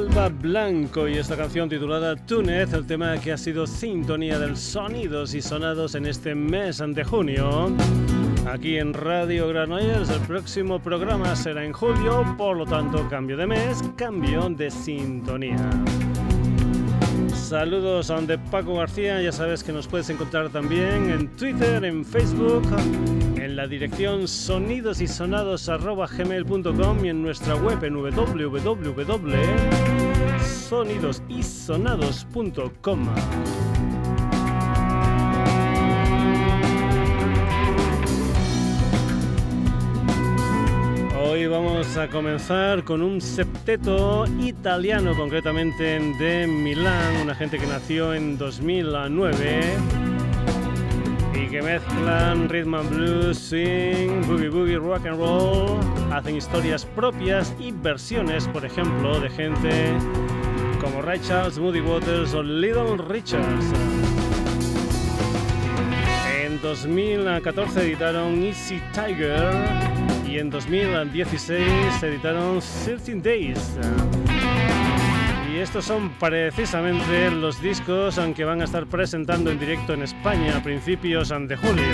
Salva Blanco y esta canción titulada Túnez, el tema que ha sido sintonía del sonidos y sonados en este mes de junio. Aquí en Radio Granollers el próximo programa será en julio, por lo tanto cambio de mes, cambio de sintonía. Saludos a de Paco García, ya sabes que nos puedes encontrar también en Twitter, en Facebook, en la dirección sonidosysonados.gmail.com y en nuestra web en www.sonidosysonados.com. Hoy vamos a comenzar con un septeto italiano, concretamente de Milán, una gente que nació en 2009 y que mezclan rhythm and blues, swing, boogie boogie, rock and roll, hacen historias propias y versiones, por ejemplo, de gente como Ray Charles, Moody Waters o Little Richards. En 2014 editaron Easy Tiger y en 2016 se editaron 13 Days. Estos son precisamente los discos que van a estar presentando en directo en España a principios de julio.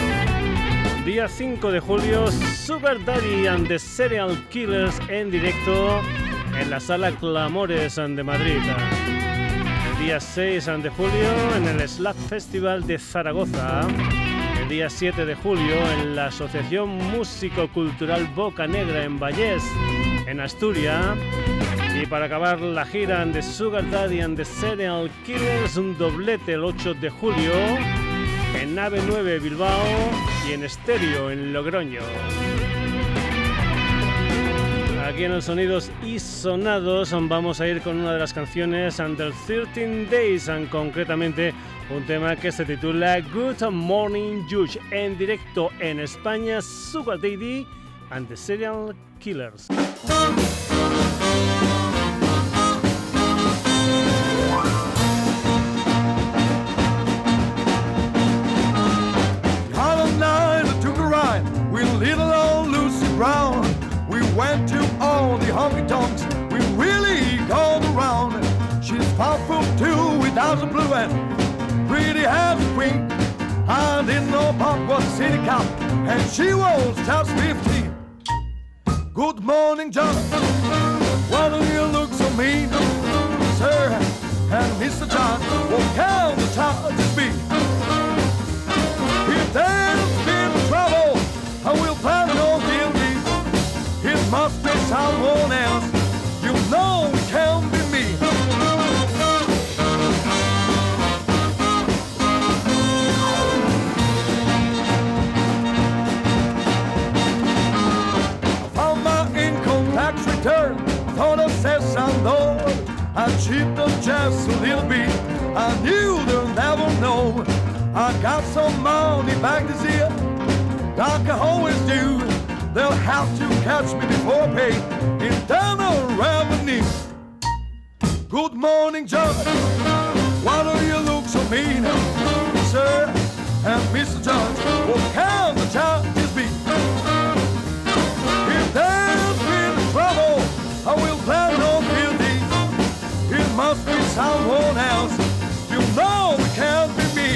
Día 5 de julio, Super Daddy and the Serial Killers en directo en la sala Clamores de Madrid. día 6 de julio en el Slap Festival de Zaragoza día 7 de julio en la Asociación Músico Cultural Boca Negra en Vallés, en Asturias. Y para acabar la gira de Sugar Daddy and the Serial Killers, un doblete el 8 de julio en Nave 9 Bilbao y en Estéreo en Logroño. Aquí en los sonidos y sonados vamos a ir con una de las canciones Under 13 Days, concretamente un tema que se titula Good Morning Judge en directo en España, Sugar Daddy and the Serial Killers. Powerful too without a blue and pretty as a queen. I didn't know Pop was a city cop, and she was just 15. Good morning, John. Why do you look so mean, sir? And Mr. John, what can the charges be? If there's been trouble, I will plan no guilty. It must be someone else. You know it can I cheated just a little bit, I knew they'll never know. I got some money back this year, like I always do. They'll have to catch me before pay internal revenue. Good morning, Judge. Why do you look so mean, sir? And Mr. Judge, what can the charges someone else. You know it can't be me.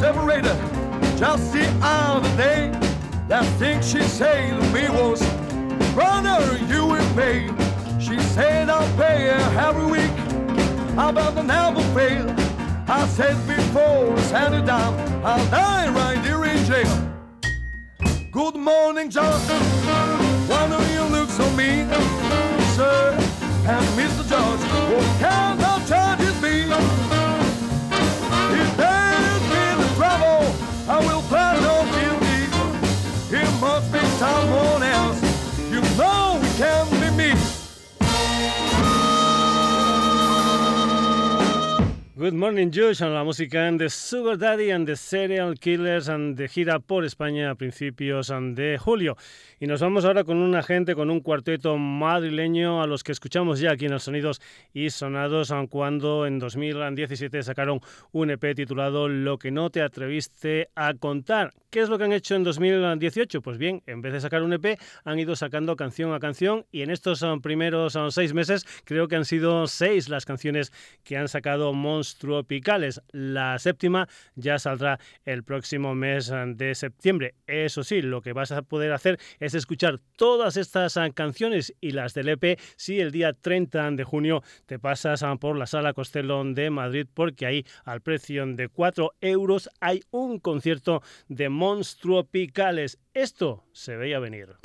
separated just the other day, that thing she said to me was, Brother, you will pay. She said I'll pay her every week. I better never fail. I said before, send it down. I'll die right here in jail. Good morning, John. Why do you look so mean, sir? And Mr. George, what kind of charges be? If there's been a trouble, I will plead no guilty. It must be someone else. Can't be me. Good Morning Josh, la música de Sugar Daddy and the Serial Killers and de gira por España a principios de julio. Y nos vamos ahora con una gente, con un cuarteto madrileño a los que escuchamos ya aquí en los Sonidos y Sonados cuando en 2017 sacaron un EP titulado Lo que no te atreviste a contar. ¿Qué es lo que han hecho en 2018? Pues bien, en vez de sacar un EP, han ido sacando canción a canción y en estos primeros seis meses creo que han sido seis las canciones que han sacado Tropicales. La séptima ya saldrá el próximo mes de septiembre. Eso sí, lo que vas a poder hacer es escuchar todas estas canciones y las del EP si el día 30 de junio te pasas por la sala Costello de Madrid porque ahí al precio de 4 euros hay un concierto de Monstruopicales. Esto se veía venir.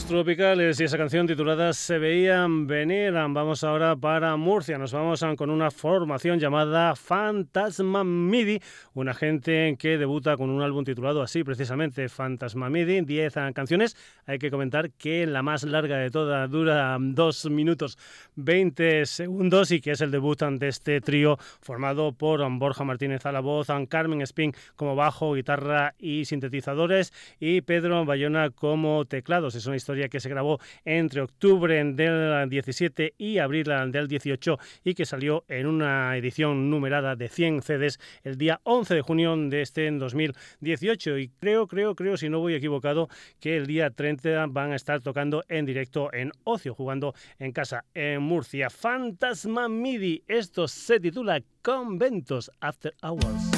Tropicales y esa canción titulada Se veían venir. Vamos ahora para Murcia. Nos vamos con una formación llamada Fantasma Midi, una gente que debuta con un álbum titulado así precisamente Fantasma Midi, 10 canciones. Hay que comentar que la más larga de todas dura 2 minutos 20 segundos y que es el debut de este trío formado por Borja Martínez a la voz, Carmen Spin como bajo, guitarra y sintetizadores y Pedro Bayona como teclados. Es una historia que se grabó entre octubre del 17 y abril del 18 y que salió en una edición numerada de 100 CDs el día 11 de junio de este 2018 y creo, creo, creo, si no voy equivocado, que el día 30 van a estar tocando en directo en Ocio, jugando en casa en Murcia. Fantasma MIDI, esto se titula Conventos After Hours.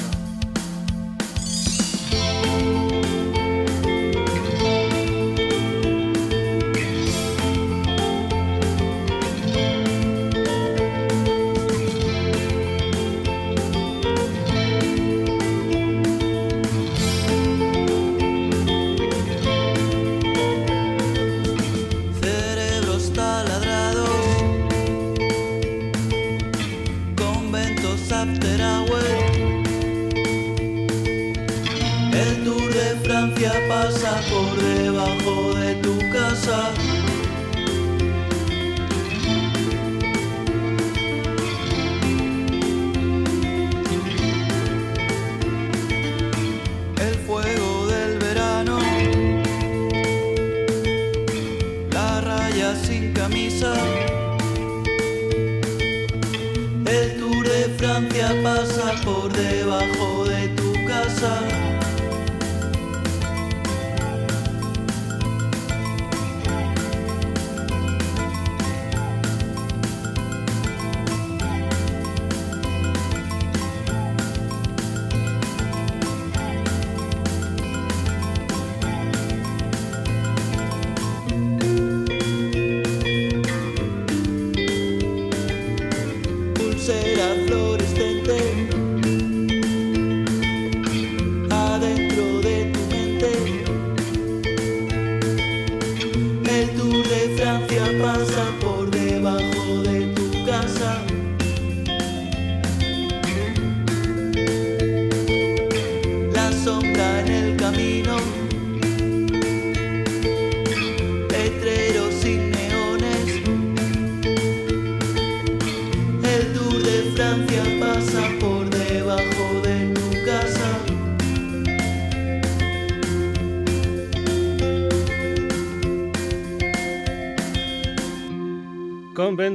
Pasa por debajo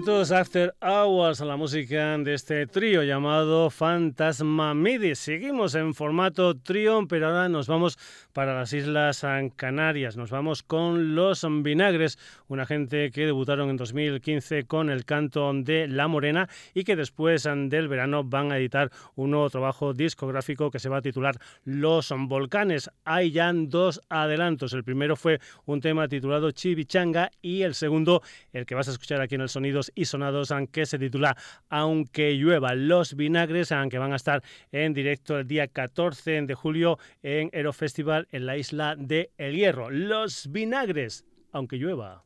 Conventos After Hours, la música de este trío llamado Fantasma Midi. Seguimos en formato trío, pero ahora nos vamos para las Islas Canarias. Nos vamos con Los Vinagres, una gente que debutaron en 2015 con el canto de La Morena y que después del verano van a editar un nuevo trabajo discográfico que se va a titular Los Volcanes. Hay ya dos adelantos. El primero fue un tema titulado Chivichanga y el segundo, el que vas a escuchar aquí en el Sonidos y Sonados, que se titula Aunque llueva. Los Vinagres, que van a estar en directo el día 14 de julio en Aero En la isla de El Hierro. Los vinagres, aunque llueva.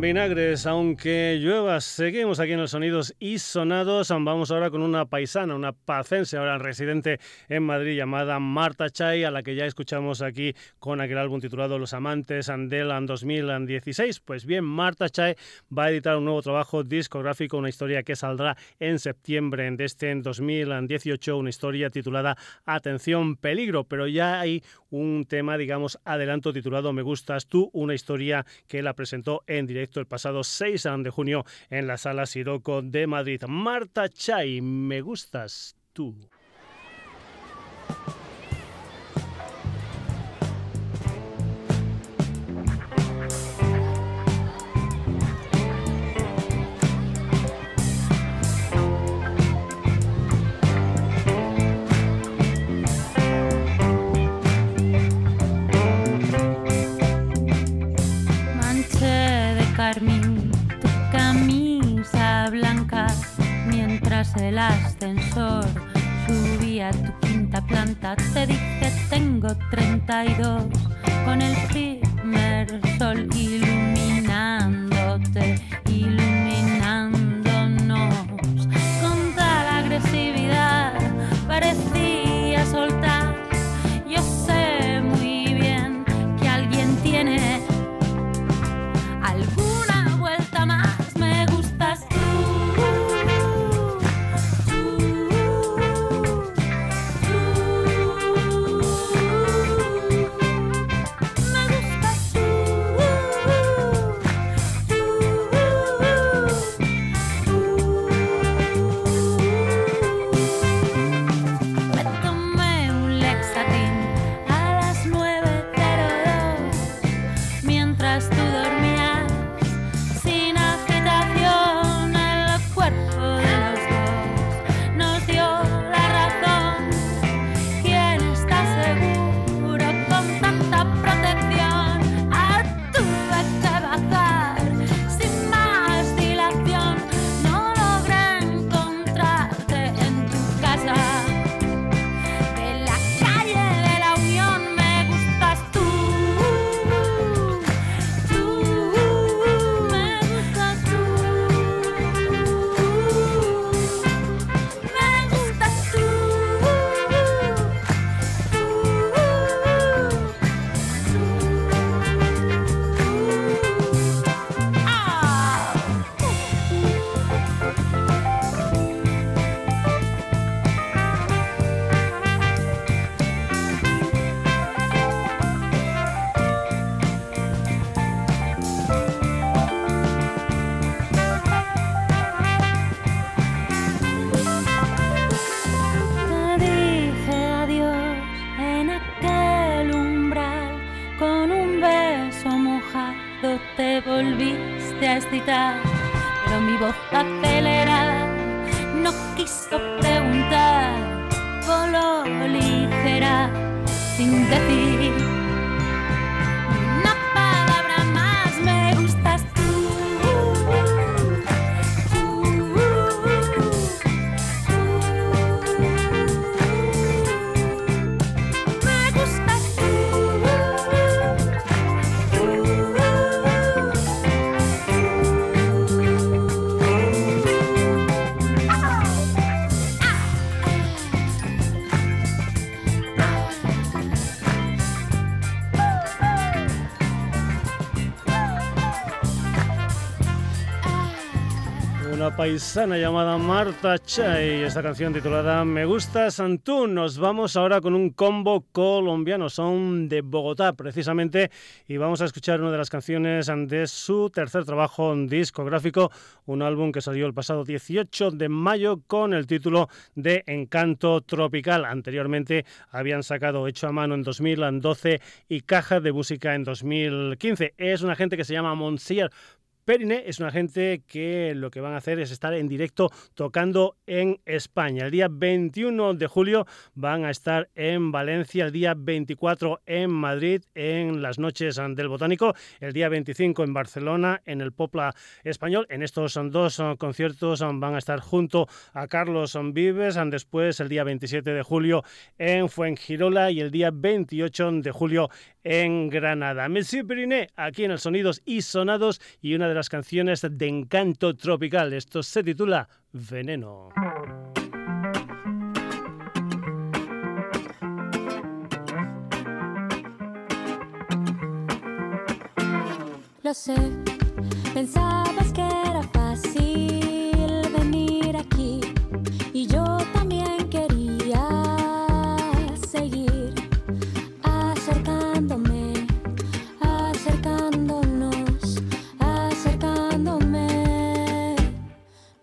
Vinagres, aunque llueva, seguimos aquí en los sonidos y sonados. Vamos ahora con una paisana, una pacense, ahora residente en Madrid, llamada Marta Chay, a la que ya escuchamos aquí con aquel álbum titulado Los Amantes Andelan 2016. Pues bien, Marta Chay va a editar un nuevo trabajo discográfico, una historia que saldrá en septiembre de este 2018, una historia titulada Atención Peligro, pero ya hay un tema, digamos, adelanto titulado Me gustas tú, una historia que la presentó en directo el pasado 6 de junio en la sala Siroco de Madrid. Marta Chay, me gustas tú. El ascensor. Subía a tu quinta planta, te dije tengo 32 con el primer sol iluminándote, pero paisana llamada Marta Chay. Esta canción titulada Me gusta Santún. Nos vamos ahora con un combo colombiano. Son de Bogotá, precisamente. Y vamos a escuchar una de las canciones de su tercer trabajo discográfico. Un álbum que salió el pasado 18 de mayo con el título de Encanto Tropical. Anteriormente habían sacado Hecho a Mano en 2012 y Caja de Música en 2015. Es una gente que se llama Monsieur Perine es una gente que lo que van a hacer es estar en directo tocando en España. El día 21 de julio van a estar en Valencia, el día 24 en Madrid, en las noches del Botánico, el día 25 en Barcelona, en el Popla Español. En estos dos conciertos van a estar junto a Carlos Vives, después el día 27 de julio en Fuengirola y el día 28 de julio en Granada. Monsieur Periné, aquí en el Sonidos y Sonados y una de las canciones de encanto tropical. Esto se titula Veneno. Lo sé, pensabas que era fácil venir aquí y yo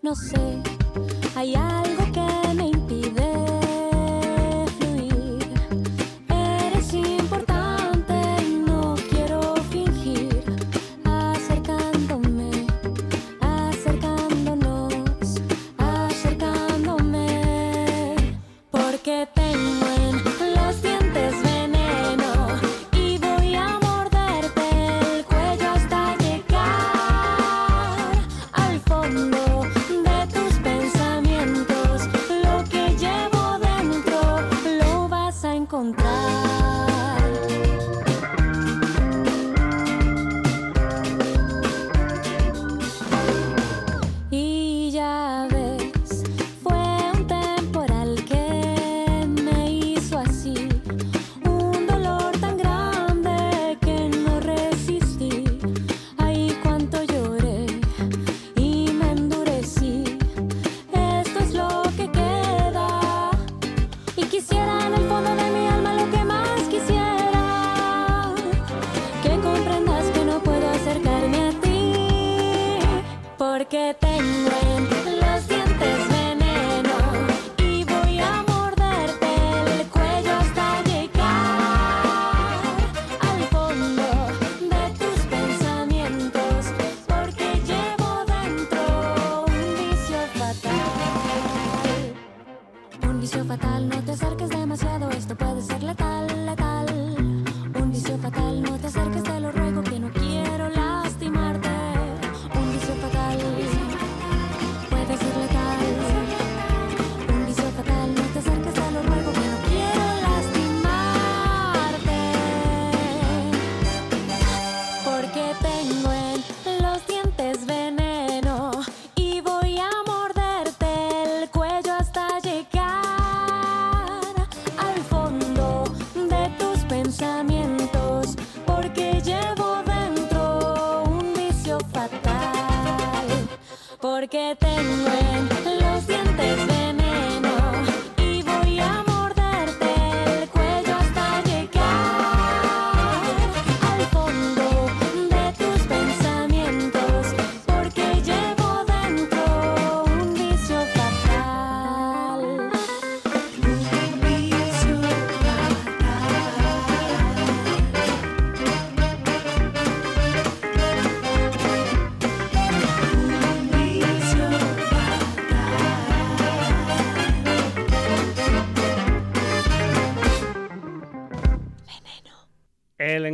No sé,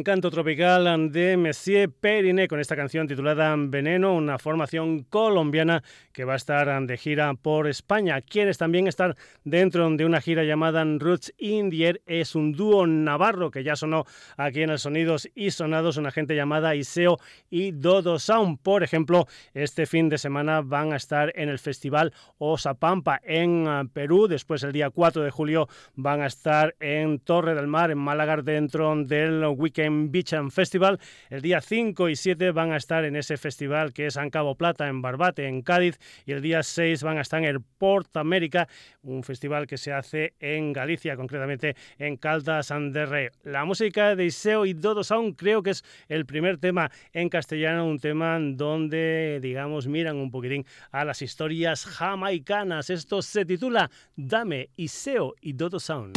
encanto tropical de Monsieur Periné con esta canción titulada Veneno, una formación colombiana que va a estar de gira por España. Quienes también están dentro de una gira llamada Roots in the Air es un dúo navarro que ya sonó aquí en el Sonidos y Sonados, una gente llamada Iseo y Dodo Sound. Por ejemplo, este fin de semana van a estar en el Festival Osapampa en eh, Perú. Después, el día 4 de julio, van a estar en Torre del Mar, en Málaga, dentro del Weekend And Festival. El día 5 y 7 van a estar en ese festival que es en Cabo Plata, en Barbate, en Cádiz. Y el día 6 van a estar en el Port América, un festival que se hace en Galicia, concretamente en Caldas de Rey. La música de Iseo y Dodo Sound creo que es el primer tema en castellano, un tema donde, digamos, miran un poquitín a las historias jamaicanas. Esto se titula Dame Iseo y Dodo Sound.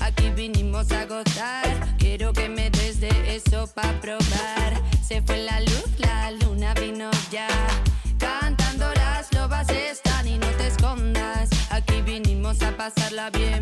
aquí vinimos a gozar. Quiero que me des de eso pa' probar. Se fue la luz, la luna vino ya. Cantando las lobas están y no te escondas, aquí vinimos a pasarla bien.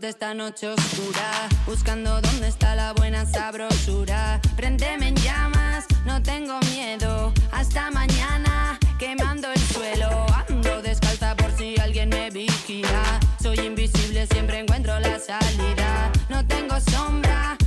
Esta noche oscura, buscando dónde está la buena sabrosura. Prendeme en llamas, no tengo miedo. Hasta mañana, quemando el suelo. Ando descalza por si alguien me vigila. Soy invisible, siempre encuentro la salida. No tengo sombra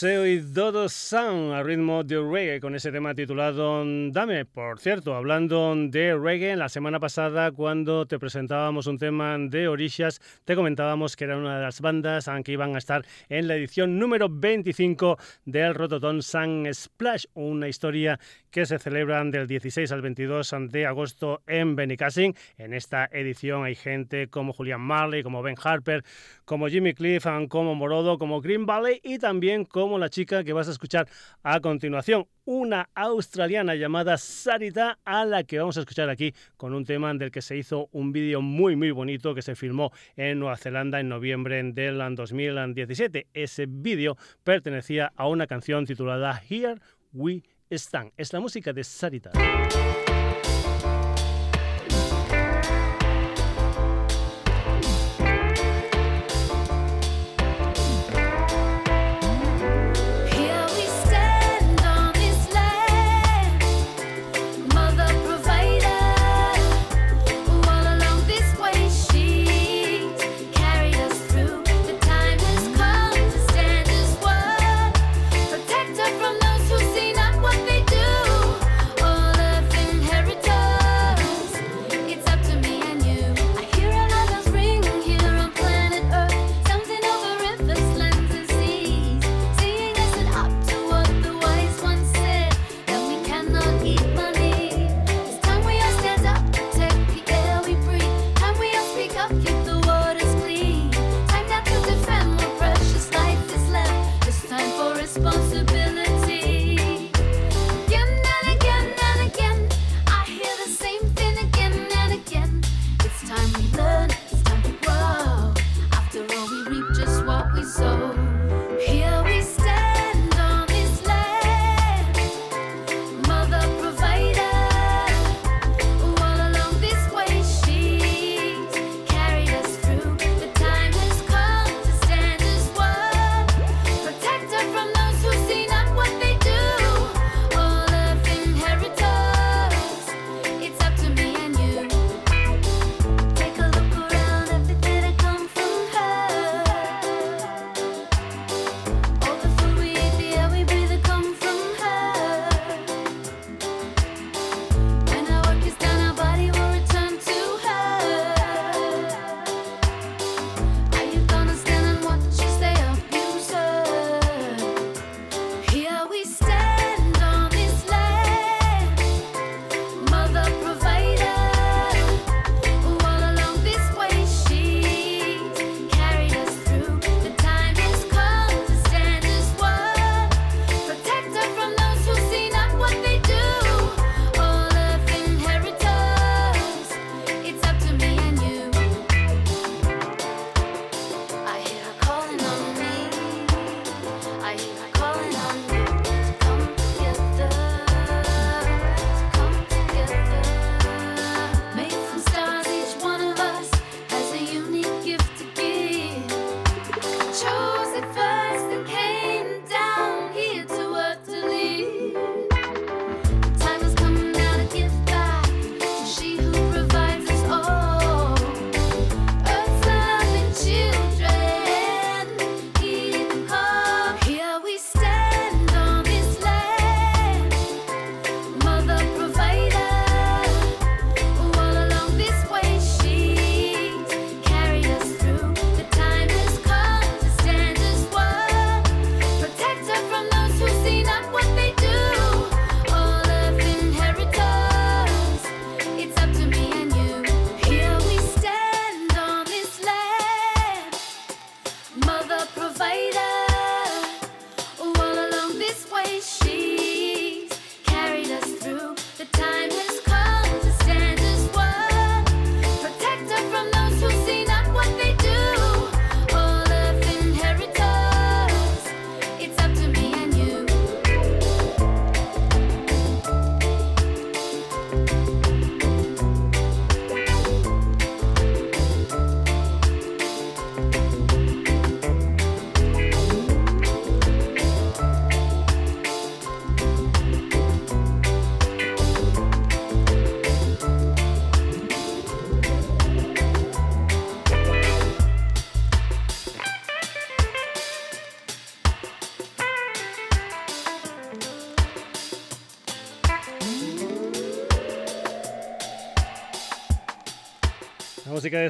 Seo y Dodo Sound a ritmo de reggae con ese tema titulado Dame. Por cierto, hablando de reggae, la semana pasada cuando te presentábamos un tema de Orishas, te comentábamos que era una de las bandas que iban a estar en la edición número 25 del Rototon Sun Splash, una historia que se celebra del 16 al 22 de agosto en Benicassin. En esta edición hay gente como Julian Marley, como Ben Harper, como Jimmy Cliff, como Morodo, como Green Valley y también como la chica que vas a escuchar a continuación, una australiana llamada Sarita, a la que vamos a escuchar aquí con un tema del que se hizo un vídeo muy muy bonito que se filmó en Nueva Zelanda en noviembre del 2017. Ese vídeo pertenecía a una canción titulada Here We Stand. Es la música de Sarita.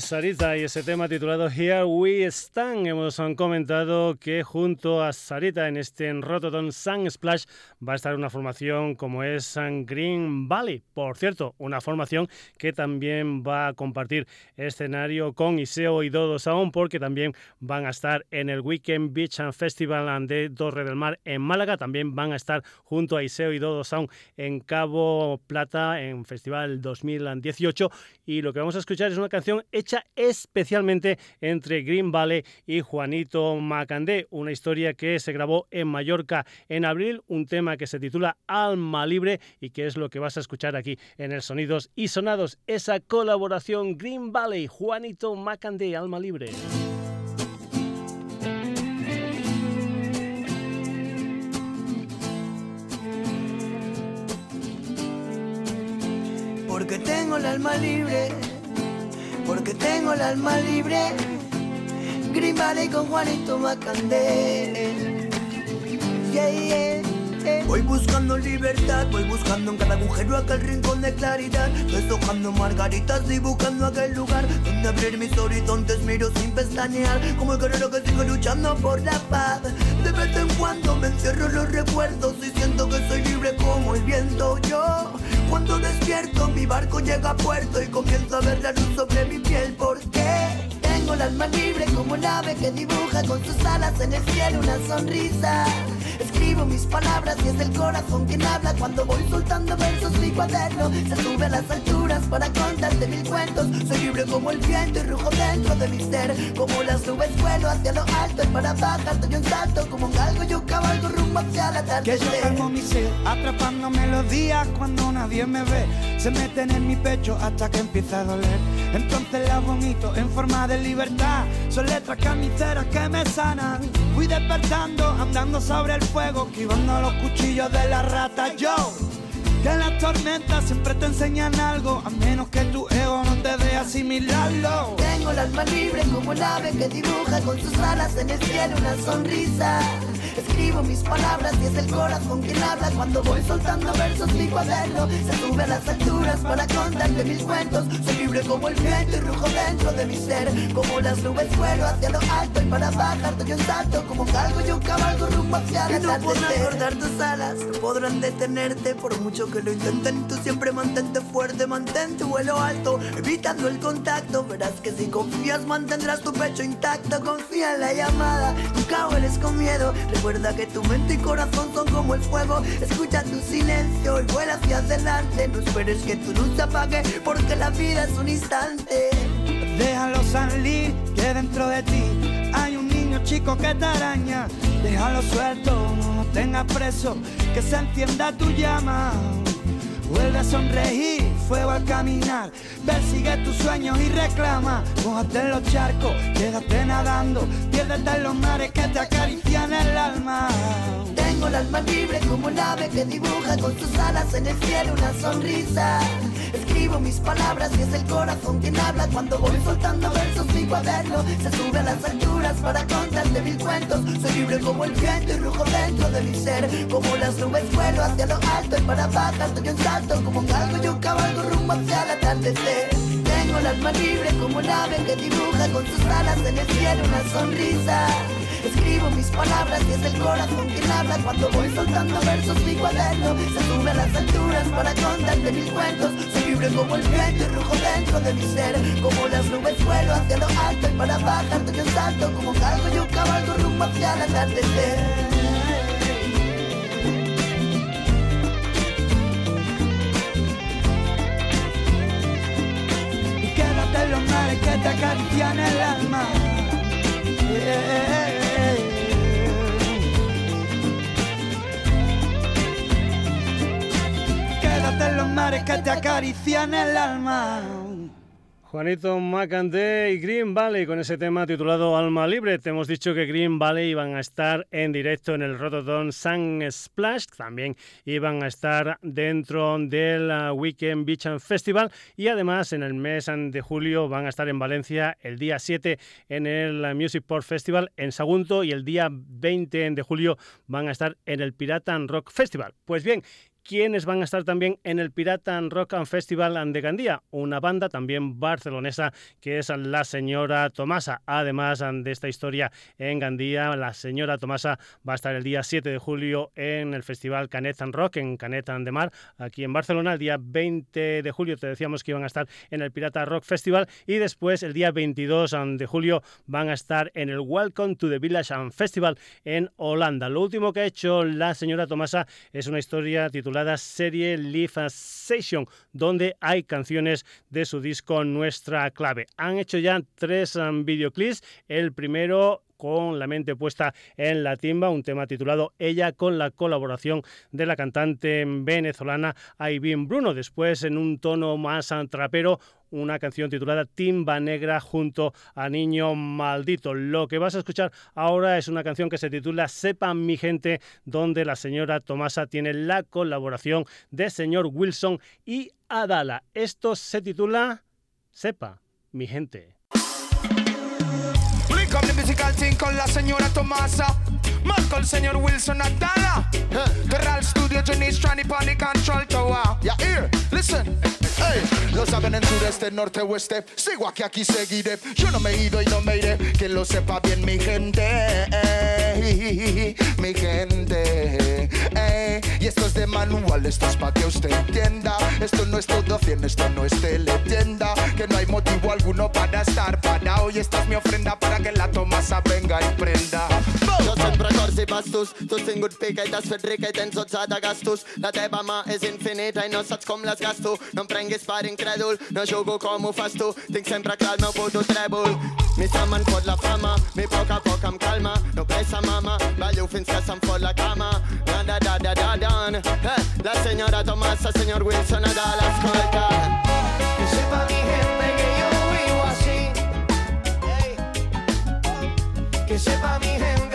Sarita y ese tema titulado Here We Stand. Hemos comentado que junto a Sarita en este Rotterdam Sun Splash va a estar una formación como es um, Green Valley. Por cierto, una formación que también va a compartir escenario con Iseo y Dodo Sound porque también van a estar en el Weekend Beach and Festival de Torre del Mar en Málaga. También van a estar junto a Iseo y Dodo Sound en Cabo Plata en Festival 2018. Y lo que vamos a escuchar es una canción hecha especialmente entre Green Valley y Juanito Macandé, una historia que se grabó en Mallorca en abril, un tema que se titula Alma Libre y que es lo que vas a escuchar aquí en el Sonidos y Sonados, esa colaboración Green Valley, Juanito Macandé, Alma Libre. Porque tengo el alma libre, porque tengo el alma libre. Valley con Juanito yeah. Voy buscando libertad, voy buscando en cada agujero aquel rincón de claridad. Deshojando margaritas y buscando aquel lugar donde abrir mis horizontes miro sin pestañear. Como el guerrero que sigue luchando por la paz. De vez en cuando me encierro en los recuerdos y siento que soy libre como el viento. Yo, cuando despierto, mi barco llega a puerto y comienzo a ver la luz sobre mi piel. ¿Por qué? Tengo el alma libre como un ave que dibuja con sus alas en el cielo una sonrisa. Escribo mis palabras y es el corazón quien habla cuando voy soltando versos mi cuaderno. Se sube a las alturas para contarte mil cuentos. Soy libre como el viento y rujo dentro de mi ser. Como las nubes vuelo hacia lo alto y para bajar doy un salto como un galgo yo cabalgo rumbo hacia la tarde. Que yo calmo mi sed, atrapando melodías cuando nadie me ve. Se meten en mi pecho hasta que empieza a doler. Entonces las vomito en forma de libertad. Son letras carniceras que me sanan. Fui despertando, andando sobre el fuego, esquivando los cuchillos de la rata. Yo, que las tormentas siempre te enseñan algo, a menos que tu ego no te dé asimilarlo. Tengo el alma libre como el ave que dibuja con sus alas en el cielo una sonrisa. Escribo mis palabras y es el corazón quien habla cuando voy soltando versos mi cuaderno. Se sube a las alturas para contarte mil cuentos. Soy libre como el viento y rujo dentro de mi ser. Como las nubes vuelo hacia lo alto y para bajar doy un salto como un galgo y un cabalgo rumbo hacia la Y no podrán cortar tus alas, no podrán detenerte por mucho que lo intenten. Tú siempre mantente fuerte, mantén tu vuelo alto, evitando el contacto. Verás que si confías mantendrás tu pecho intacto. Confía en la llamada, nunca hueles con miedo. Recuerda que tu mente y corazón son como el fuego. Escucha tu silencio y vuela hacia adelante. No esperes que tu luz se apague, porque la vida es un instante. Déjalo salir, que dentro de ti hay un niño chico que te araña. Déjalo suelto, no lo tengas preso, que se encienda tu llama. Vuelve a sonreír, fuego al caminar. Persigue tus sueños y reclama. Mójate en los charcos, quédate nadando. Piérdete en los mares que te acarician el alma. Tengo el alma libre como un ave que dibuja con sus alas en el cielo una sonrisa. Escribo mis palabras y es el corazón quien habla cuando voy soltando versos mi cuaderno. Se sube a las alturas para contarte mil cuentos. Soy libre como el viento y rujo dentro de mi ser. Como las nubes vuelo hacia lo alto y para bajar doy un salto. Como un yo cabalgo rumbo hacia el atardecer. Tengo el alma libre como un ave que dibuja con sus alas en el cielo una sonrisa. Escribo mis palabras y es el corazón quien habla cuando voy soltando versos mi cuaderno. Se sube a las alturas para contarte mil cuentos. Soy libre como el viento y rujo dentro de mi ser. Como las nubes vuelo hacia lo alto y para bajar doy un salto. Como galgo yo cabalgo rumbo hacia el atardecer. Y quédate en los mares que te acarician el alma. Quédate en los mares que te acarician el alma. Juanito Macandé y Green Valley con ese tema titulado Alma Libre. Te hemos dicho que Green Valley iban a estar en directo en el Rotterdam Sun Splash, también iban a estar dentro del uh, Weekend Beach and Festival y además en el mes de julio van a estar en Valencia el día 7 en el uh, Music Port Festival en Sagunto y el día 20 de julio van a estar en el Piratan Rock Festival. Pues bien, ¿Quiénes van a estar también en el Piratan Rock and Festival de Gandía? Una banda también barcelonesa que es la señora Tomasa. Además de esta historia en Gandía, la señora Tomasa va a estar el día 7 de julio en el Festival Canet Rock en Canet de Mar, aquí en Barcelona. El día 20 de julio te decíamos que iban a estar en el Pirata Rock Festival y después el día 22 de julio van a estar en el Welcome to the Village and Festival en Holanda. Lo último que ha hecho la señora Tomasa es una historia titulada serie Live Session, donde hay canciones de su disco Nuestra Clave. Han hecho ya tres um, videoclips. El primero con la mente puesta en la timba, un tema titulado Ella con la colaboración de la cantante venezolana Aivin Bruno. Después, en un tono más trapero, una canción titulada Timba Negra junto a Niño Maldito. Lo que vas a escuchar ahora es una canción que se titula Sepa mi gente, donde la señora Tomasa tiene la colaboración de señor Wilson y Adala. Esto se titula Sepa mi gente. Link up the musical thing con la señora Tomasa. Más con el señor Wilson Adala. The Real Studio, Johnny Strani, Panic Control Tower. Yeah, here, listen. Hey, lo saben en sureste, norte, oeste. Sigo aquí, aquí seguiré. Yo no me he ido y no me iré. Que lo sepa bien mi gente. Ey, mi gente. Ey, y esto es de manual, esto es para que usted entienda. Esto no es todo 100, esto no es teletienda. Que no hay motivo alguno para estar parado. Y esta es mi ofrenda para que la Tomasa venga y prenda. Jo sempre cors i pastos, tu has tingut pica i t'has fet rica i tens 12 de gastos. La teva mà és infinita i no saps com les gasto. No em prenguis per incrèdul, no jugo com ho fas tu. Tinc sempre clar el meu puto trèvol. Mi se me'n fot la fama, mi poc a poc em calma. No pressa, mama, ballo fins que se'm fot la cama. Da da da da da da. Eh, la senyora Tomasa, senyor Wilson, a dalt, escolta. Que sepa mi gente que yo vivo así. Que sepa mi gente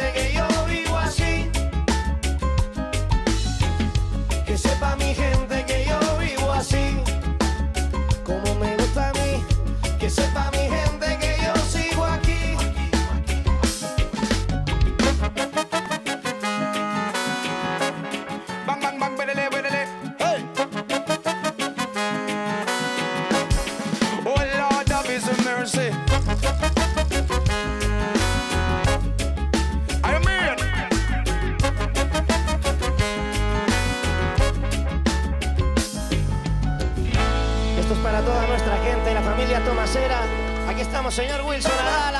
Aquí estamos, señor Wilson Adala.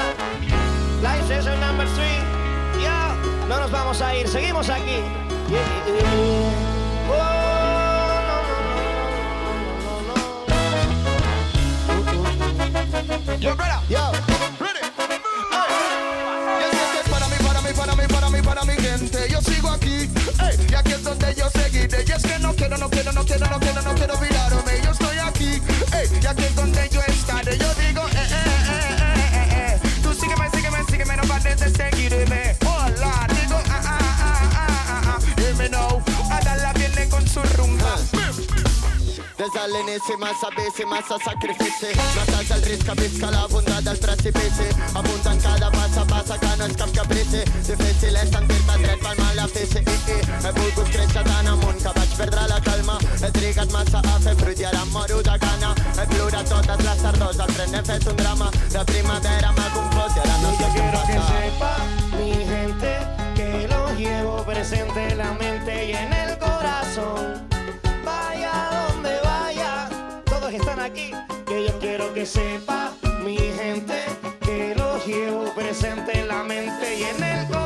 Live Session number 3. Ya, no nos vamos a ir, seguimos aquí. Yeah, yeah, yeah. Oh, Yo, brother. Yo. Yo sigo aquí. Ey, y aquí es donde yo seguiré. Y es que no quiero, no quiero, no quiero, no quiero, no quiero olvidarme. Yo estoy aquí. Ey, y aquí es donde yo estaré. Yo digo, eh, eh, eh, eh, eh, eh. Tú sígueme, sígueme, sígueme, no pares de seguirme. Massa bisi, massa sacrifici Massa al la precipici Apunta en cada passa, passa que no és cap caprici Difícil és sentir-te dret pel malefici I, i, he volgut créixer tan amunt vaig perdre la calma. He trigat massa a fer fruit i ara em moro de gana He plorat totes les tardors, al tren he fet un drama. De primavera m'ha confós i ara no sé què que sepa mi gente que lo llevo presente en la mente y en el corazón. Todos están aquí. Que yo quiero que sepa mi gente que lo llevo presente en la mente y en el corazón.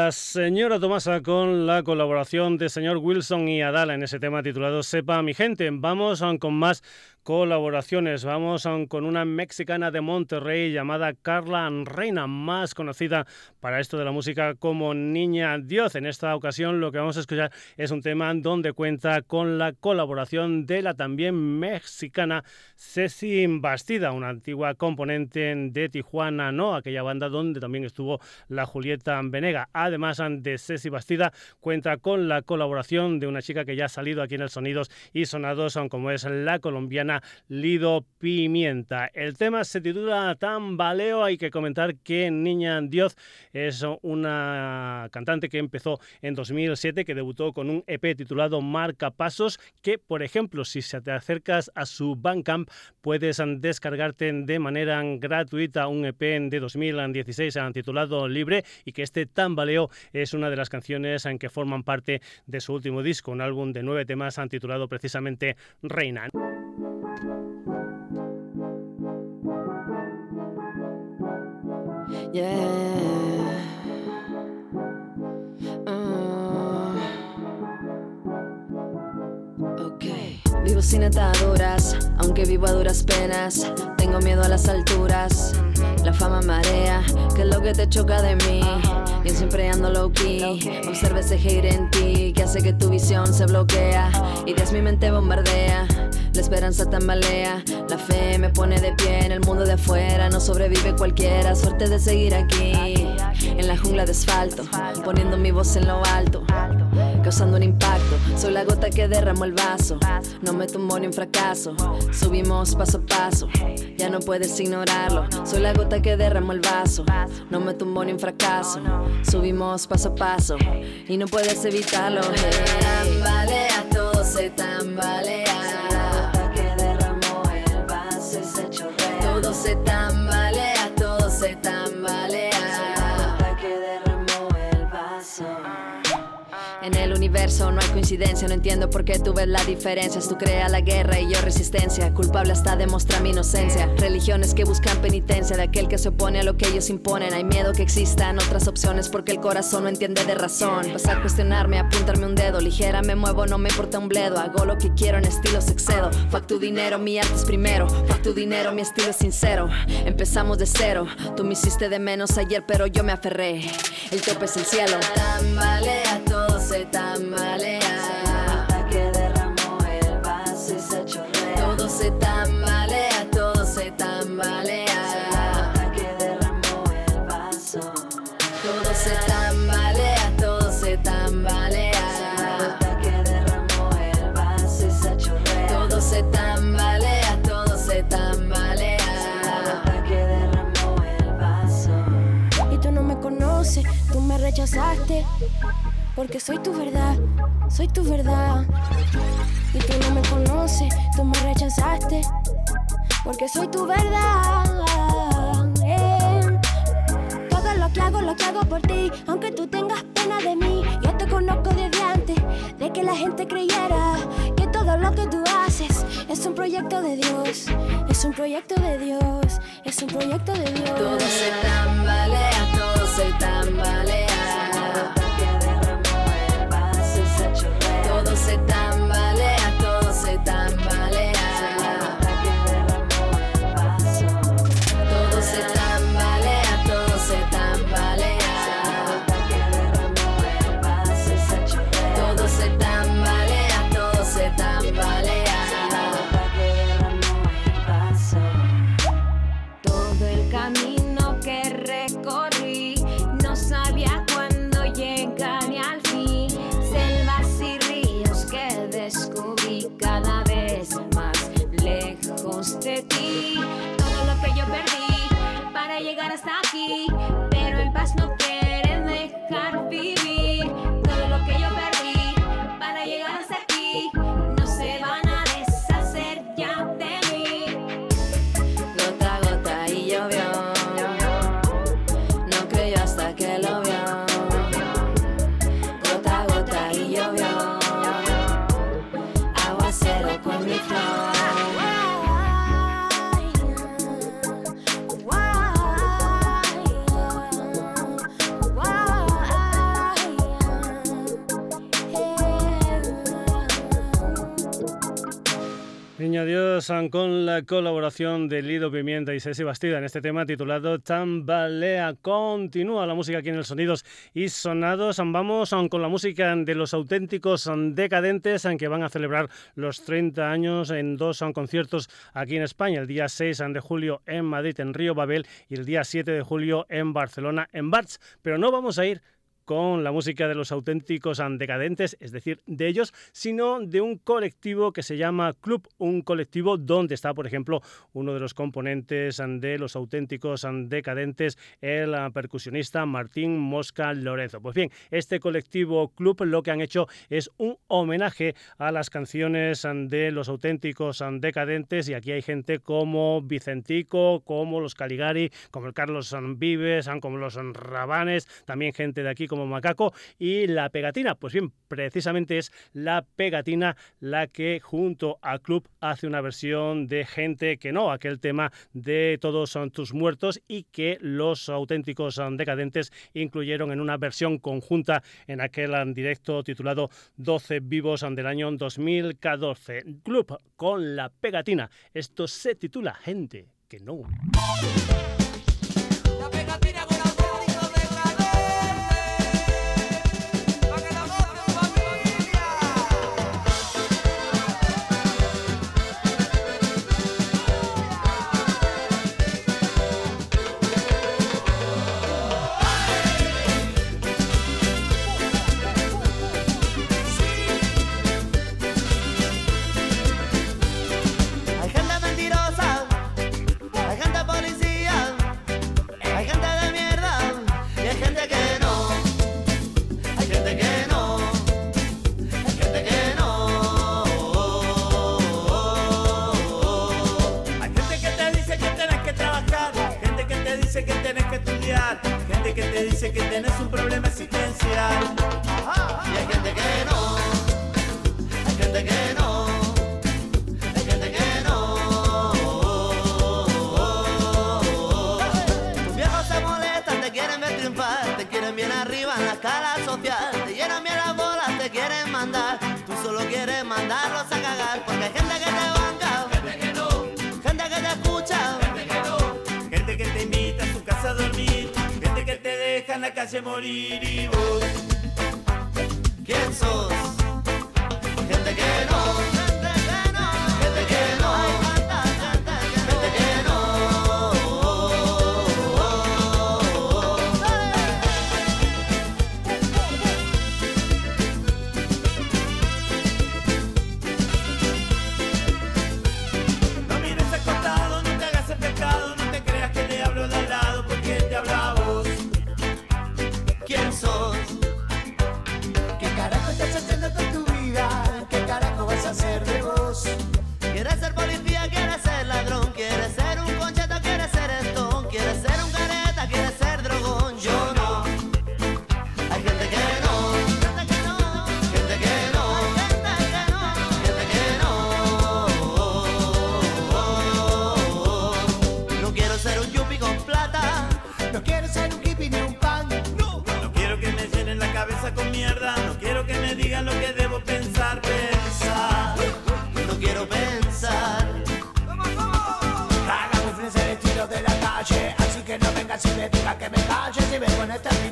La señora Tomasa con la colaboración de señor Wilson y Adala en ese tema titulado Sepa mi gente. Vamos con más colaboraciones. Vamos con una mexicana de Monterrey llamada Carla Reina, más conocida para esto de la música como Niña Dios. En esta ocasión lo que vamos a escuchar es un tema donde cuenta con la colaboración de la también mexicana Ceci Bastida, una antigua componente de Tijuana No, aquella banda donde también estuvo la Julieta Venega. Además de Ceci Bastida, cuenta con la colaboración de una chica que ya ha salido aquí en el Sonidos y Sonados, como es la colombiana Lido Pimienta. El tema se titula Tambaleo. Hay que comentar que Niña Dios es una cantante que empezó en 2007, que debutó con un EP titulado Marca Pasos, que por ejemplo, si se te acercas a su Bandcamp, puedes descargarte de manera gratuita un EP de 2016 titulado Libre y que este Tambaleo es una de las canciones en que forman parte de su último disco, un álbum de nueve temas titulado precisamente Reina. Yeah. Ah. Ok. Vivo sin ataduras, aunque vivo a duras penas. Tengo miedo a las alturas. La fama marea, que es lo que te choca de mí. Yo siempre ando low key. Observa ese hate en ti que hace que tu visión se bloquea. Ideas mi mente bombardea. La esperanza tambalea, la fe me pone de pie en el mundo de afuera. No sobrevive cualquiera, suerte de seguir aquí. En la jungla de asfalto, poniendo mi voz en lo alto, causando un impacto. Soy la gota que derramó el vaso, no me tumbo ni un fracaso. Subimos paso a paso, ya no puedes ignorarlo. Soy la gota que derramó el vaso, no me tumbo ni un fracaso. Subimos paso a paso y no puedes evitarlo. Hey. Tambalea, todo se tambalea. No hay coincidencia, no entiendo por qué tú ves la diferencia. Tú creas la guerra y yo resistencia. Culpable hasta demostrar mi inocencia. Religiones que buscan penitencia de aquel que se opone a lo que ellos imponen. Hay miedo que existan otras opciones porque el corazón no entiende de razón. Vas a cuestionarme, apuntarme un dedo. Ligera me muevo, no me importa un bledo. Hago lo que quiero en estilo excedo. Fuck tu dinero, mi arte es primero. Fuck tu dinero, mi estilo es sincero. Empezamos de cero. Tú me hiciste de menos ayer, pero yo me aferré. El tope es el cielo. Se tambalea. que derramó el vaso y se chorrea. Todo se tambalea, todo se tambalea. que derramó el vaso. Todo se tambalea, todo se tambalea. que derramó el vaso y se chorrea. Todo se tambalea, todo se tambalea. que derramó el vaso. Y tú no me conoces, tú me rechazaste. Porque soy tu verdad, soy tu verdad. Y tú no me conoces, tú me rechazaste, porque soy tu verdad. Eh. Todo lo que hago, lo que hago por ti, aunque tú tengas pena de mí. Yo te conozco desde antes de que la gente creyera que todo lo que tú haces es un proyecto de Dios, es un proyecto de Dios, es un proyecto de Dios. Todo se tambalea, todo se tambalea. Con la colaboración de Lido Pimienta y Ceci Bastida en este tema titulado Tambalea. Continúa la música aquí en el Sonidos y Sonados. Vamos con la música de los auténticos decadentes que van a celebrar los 30 años en dos conciertos aquí en España. El día 6 de julio en Madrid, en Río Babel, y el día 7 de julio en Barcelona, en Barts. Pero no vamos a ir con la música de los auténticos decadentes, es decir, de ellos, sino de un colectivo que se llama Club, un colectivo donde está, por ejemplo, uno de los componentes de los auténticos decadentes, el percusionista Martín Mosca Lorenzo. Pues bien, este colectivo Club lo que han hecho es un homenaje a las canciones de los auténticos decadentes y aquí hay gente como Vicentico, como los Caligari, como el Carlos Vives, como los Rabanes, también gente de aquí como Macaco y la pegatina. Pues bien, precisamente es la pegatina la que junto al club hace una versión de gente que no, aquel tema de Todos son tus muertos y que los auténticos decadentes incluyeron en una versión conjunta en aquel directo titulado 12 vivos del año 2014. Club con la pegatina. Esto se titula Gente que no. Hay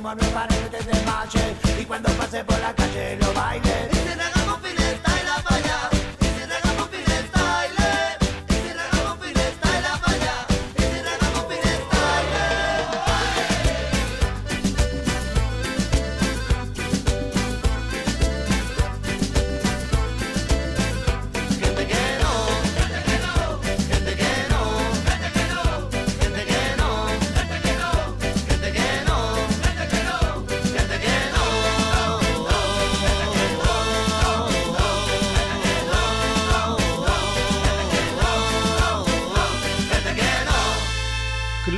como nueva redes de bache y cuando pase por la calle lo baile. Y se con finestas la falla.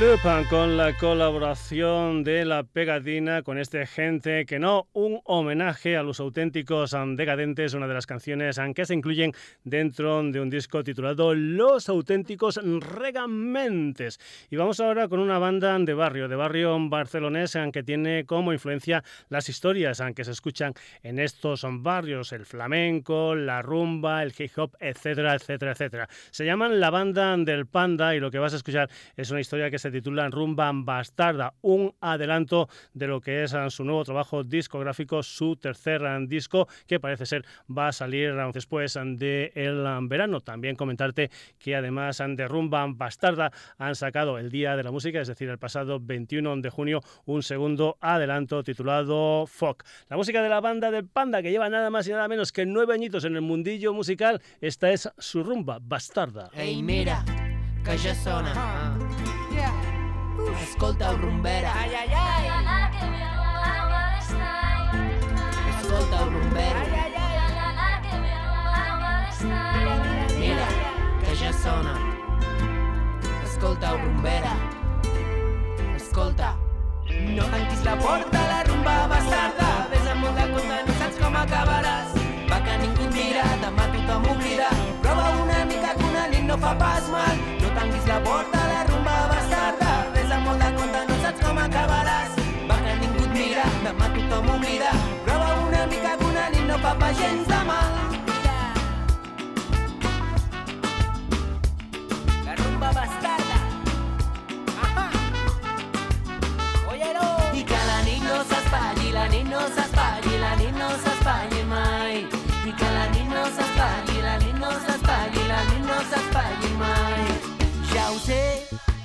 Club con la colaboración de la pegatina con este gente que no, un homenaje a los auténticos decadentes, una de las canciones que se incluyen dentro de un disco titulado Los auténticos regamentes. Y vamos ahora con una banda de barrio, de barrio barcelonés que tiene como influencia las historias que se escuchan en estos barrios, el flamenco, la rumba, el hip hop, etcétera, etcétera, etcétera. Se llaman la banda del panda y lo que vas a escuchar es una historia que se titula Rumba Bastarda, un adelanto de lo que es su nuevo trabajo discográfico, su tercer disco, que parece ser va a salir después del verano. También comentarte que además de Rumba Bastarda han sacado el Día de la Música, es decir, el pasado 21 de junio, un segundo adelanto titulado Fuck. La música de la banda del Panda, que lleva nada más y nada menos que nueve añitos en el mundillo musical, esta es su Rumba Bastarda. Ei, mira, que ja sona. Ah. Escolta, rumbera. Ai, ai, ai. Escolta, rumbera. Ai, ai, ai. Mira, que ja sona. Escolta, rumbera. Escolta. No tanquis la porta, la rumba bastarda. Ves amb molt de compte, no saps com acabaràs. Va que ningú et mira, demà tothom oblida. Prova una mica que una nit no fa pas mal. No tanquis la porta, la rumba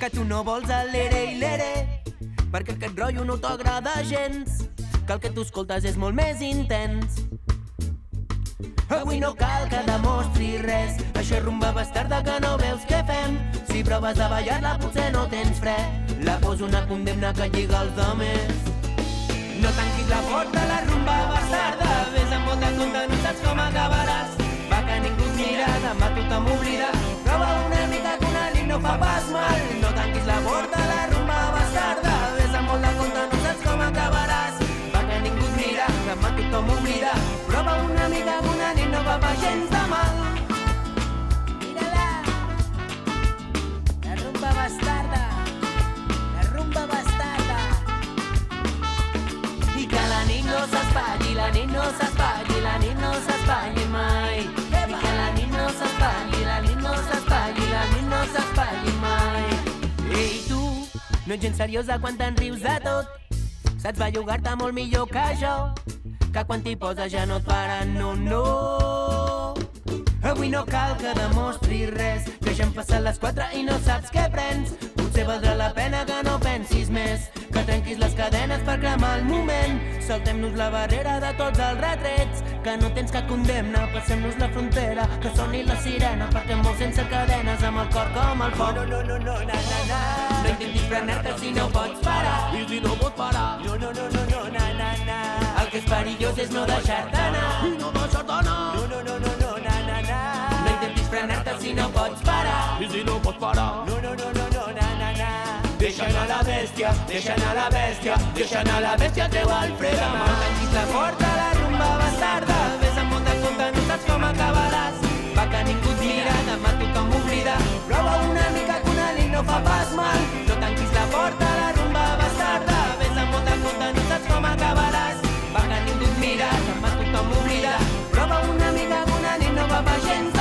que tu no vols el lere i lere, perquè aquest rotllo no t'agrada gens, que el que tu escoltes és molt més intens. Avui no cal que demostri res, això rumba bastarda que no veus què fem. Si proves de ballar-la potser no tens fre, la poso una condemna que lliga els demés. No tanquis la porta, la rumba bastarda, ves amb molt de compte, no saps com acabaràs. Va que ningú et mira, demà tothom oblida, prova una mica que nit no fa pas mal. No amb de compte, no saps com acabaràs. Va que ningú et mira, demà tothom oblida, prova una mica que una nit no fa pas gens mal. Mírala, la rumba bastarda, la rumba bastarda. I que la nit no s'espatlli, la nit no s'espatlli, la nit no s'espatlli mai. I que la nit no s'espatlli, la nit no s'espatlli, la nit no s'espatlli no ets gens seriosa quan te'n rius de tot. Saps bellugar-te molt millor que jo, que quan t'hi poses ja no et paren, no, no. Avui no cal que demostris res, que ja han passat les 4 i no saps què prens. Potser valdrà la pena que no pensis més, que trenquis les cadenes per cremar el moment. Saltem-nos la barrera de tots els retrets, que no tens que condemna, passem-nos la frontera, que soni la sirena, perquè molt sense cadenes, amb el cor com el foc. No, no, no, no, na, na, na. No intentis frenar-te si no pots parar. I si no pots parar. No, no, no, no, no, na, na, na. El que és perillós és no deixar-te anar. I no deixar-te anar. No, no, no, no, no, na, na, na. No intentis frenar-te si no pots parar. I si no pots parar. No, no, no, no, no. Deixa anar la bèstia, deixa anar la bèstia, deixa anar la bèstia, de mà. No tanquis la porta, la rumba bastarda, ves amb molt de compte, no saps com acabaràs. Va que ningú et mira, demà tothom oblida, prova una mica que una nit no fa pas mal. No tanquis la porta, la rumba bastarda, ves amb molt de compte, no saps com acabaràs. Va que ningú et mira, demà tothom oblida, prova una mica que una nit no fa pas gens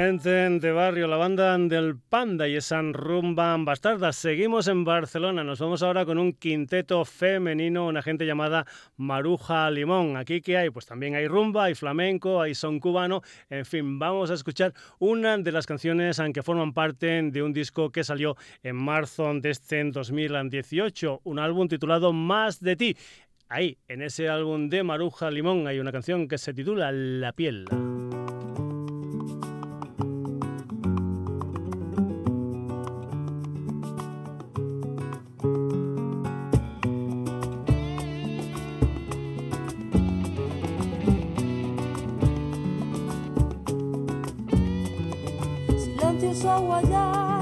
gente de barrio, la banda del Panda y esa rumba bastarda. Seguimos en Barcelona, nos vamos ahora con un quinteto femenino, una gente llamada Maruja Limón. Aquí que hay, pues también hay rumba, hay flamenco, hay son cubano, en fin, vamos a escuchar una de las canciones que forman parte de un disco que salió en marzo de este 2018, un álbum titulado Más de ti. Ahí, en ese álbum de Maruja Limón, hay una canción que se titula La piel. Agua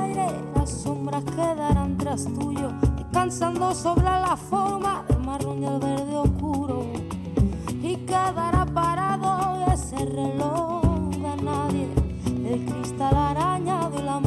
aire, las sombras quedarán tras tuyo, descansando sobre la forma del marrón y el verde oscuro. Y quedará parado ese reloj de nadie, el cristal arañado y las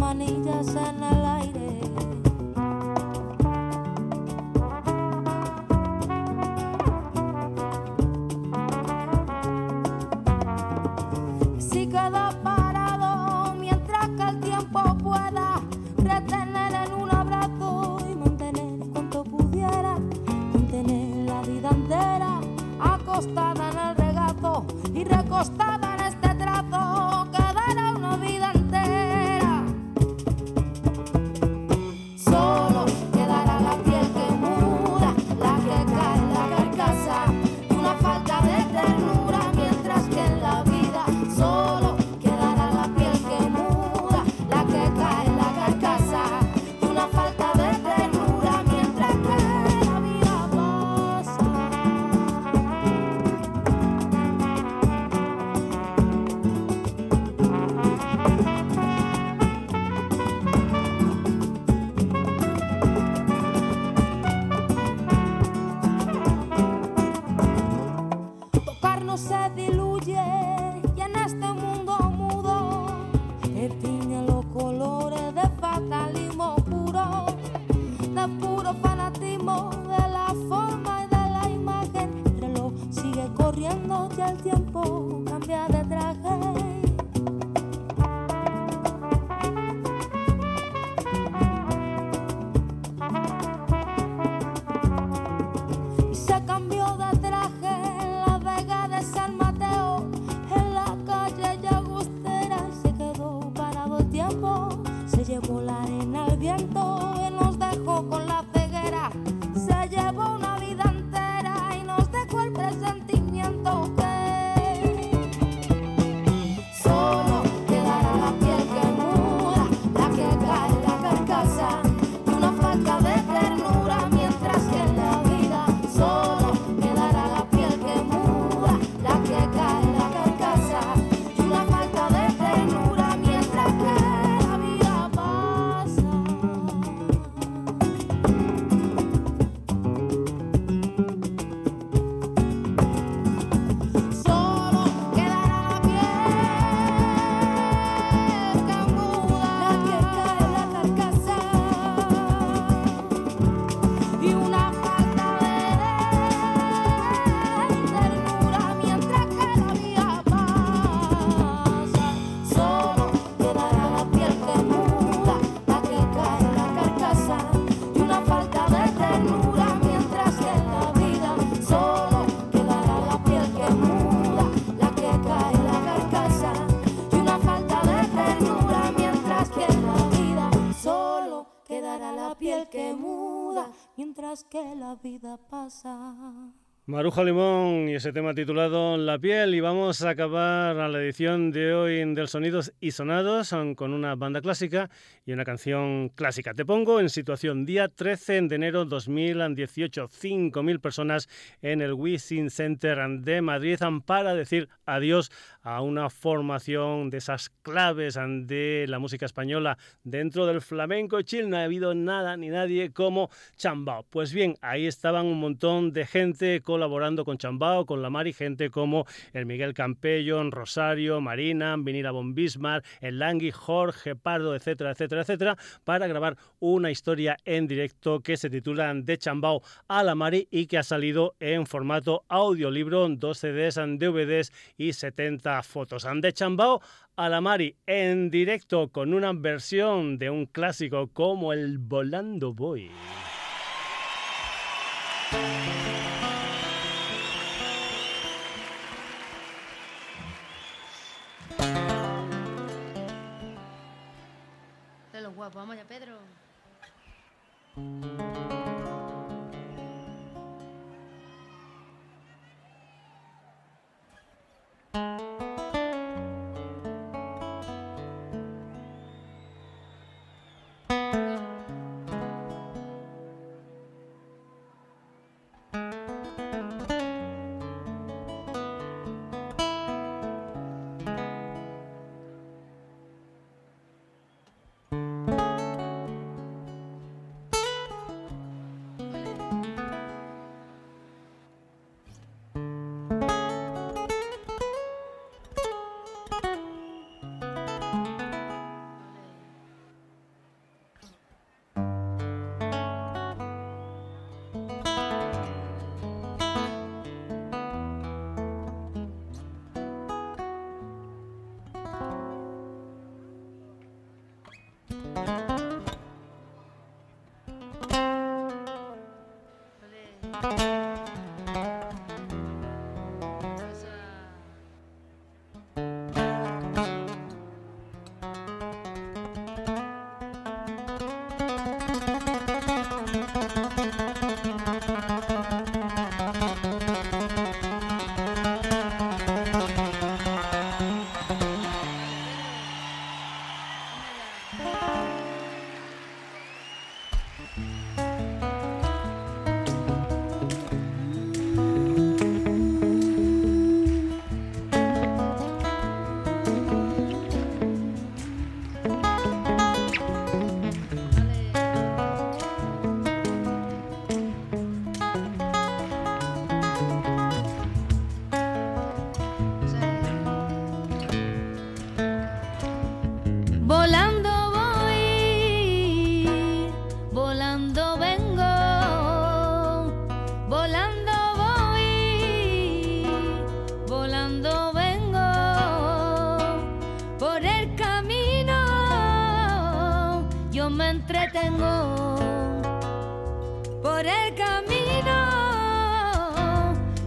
pasa. Maruja Limón y ese tema titulado La piel y vamos a acabar la edición de hoy del Sonidos y Sonados con una banda clásica y una canción clásica. Te pongo en situación día 13 de enero 2018, 5.000 personas en el Wisin Center de Madrid para decir adiós a una formación de esas claves de la música española dentro del flamenco chill. No ha habido nada ni nadie como Chambao. Pues bien, ahí estaban un montón de gente colaborando con Chambao, con la Mari, gente como el Miguel Campello, Rosario, Marina, Vinila Von Bismarck, el Langui, Jorge Pardo, etcétera, etcétera, etcétera, para grabar una historia en directo que se titula De Chambao a la Mari y que ha salido en formato audiolibro, dos CDs, DVDs y 70 hasta fotos. Han de Chambao a la Mari en directo con una versión de un clásico como el Volando Boy. De los guapos, vamos ya, Pedro.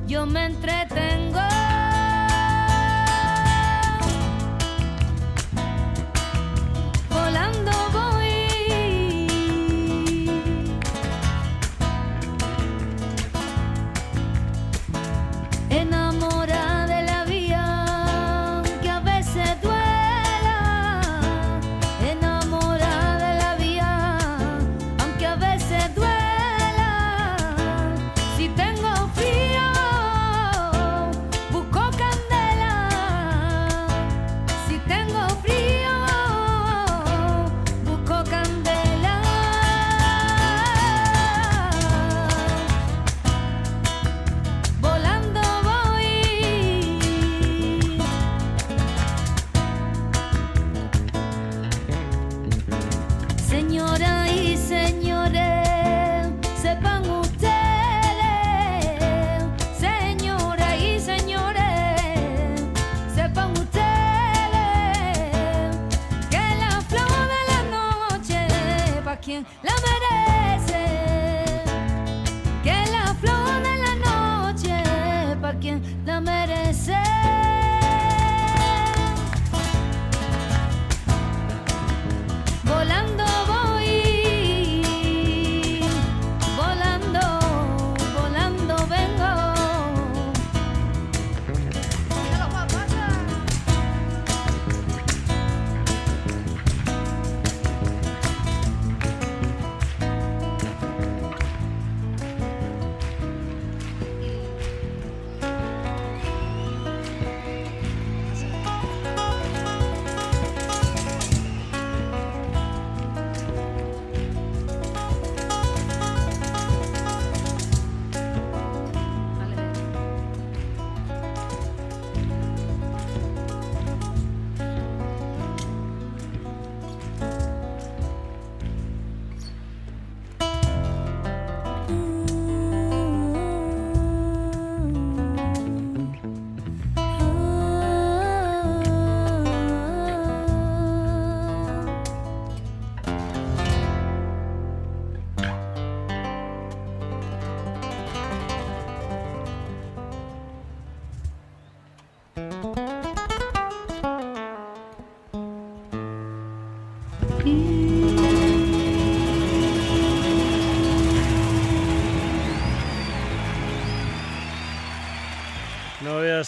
Yo me entretengo.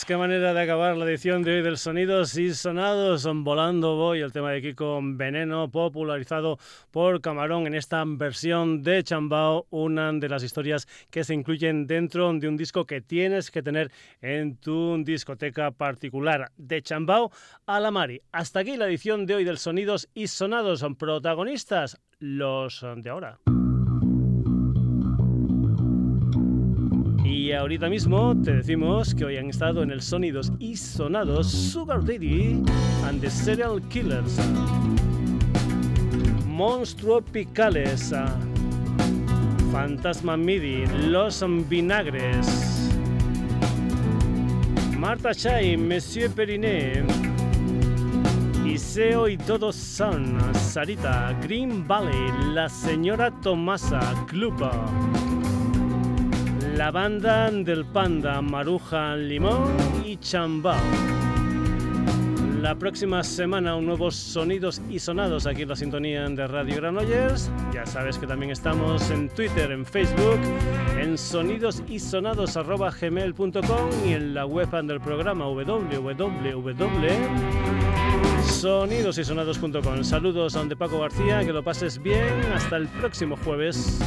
Qué manera de acabar la edición de hoy del Sonidos y Sonados. Volando voy, el tema de Kiko Veneno, popularizado por Camarón en esta versión de Chambao, una de las historias que se incluyen dentro de un disco que tienes que tener en tu discoteca particular. De Chambao a la Mari. Hasta aquí la edición de hoy del Sonidos y Sonados. Son protagonistas los de ahora. Y ahorita mismo te decimos que hoy han estado en el Sonidos y Sonados Sugar Daddy and the Serial Killers, Monstruo Picales, Fantasma Midi, Los Vinagres, Marta Chay, Monsieur Periné, Iseo y todos son Sarita, Green Valley, La Señora Tomasa, Cluba. La banda del Panda, Maruja Limón y Chambao. La próxima semana un nuevos sonidos y sonados aquí en la sintonía de Radio Granollers. Ya sabes que también estamos en Twitter, en Facebook, en sonidosisonados.gmail.com y en la web del programa www.sonidosysonados.com. Saludos a de Paco García, que lo pases bien. Hasta el próximo jueves.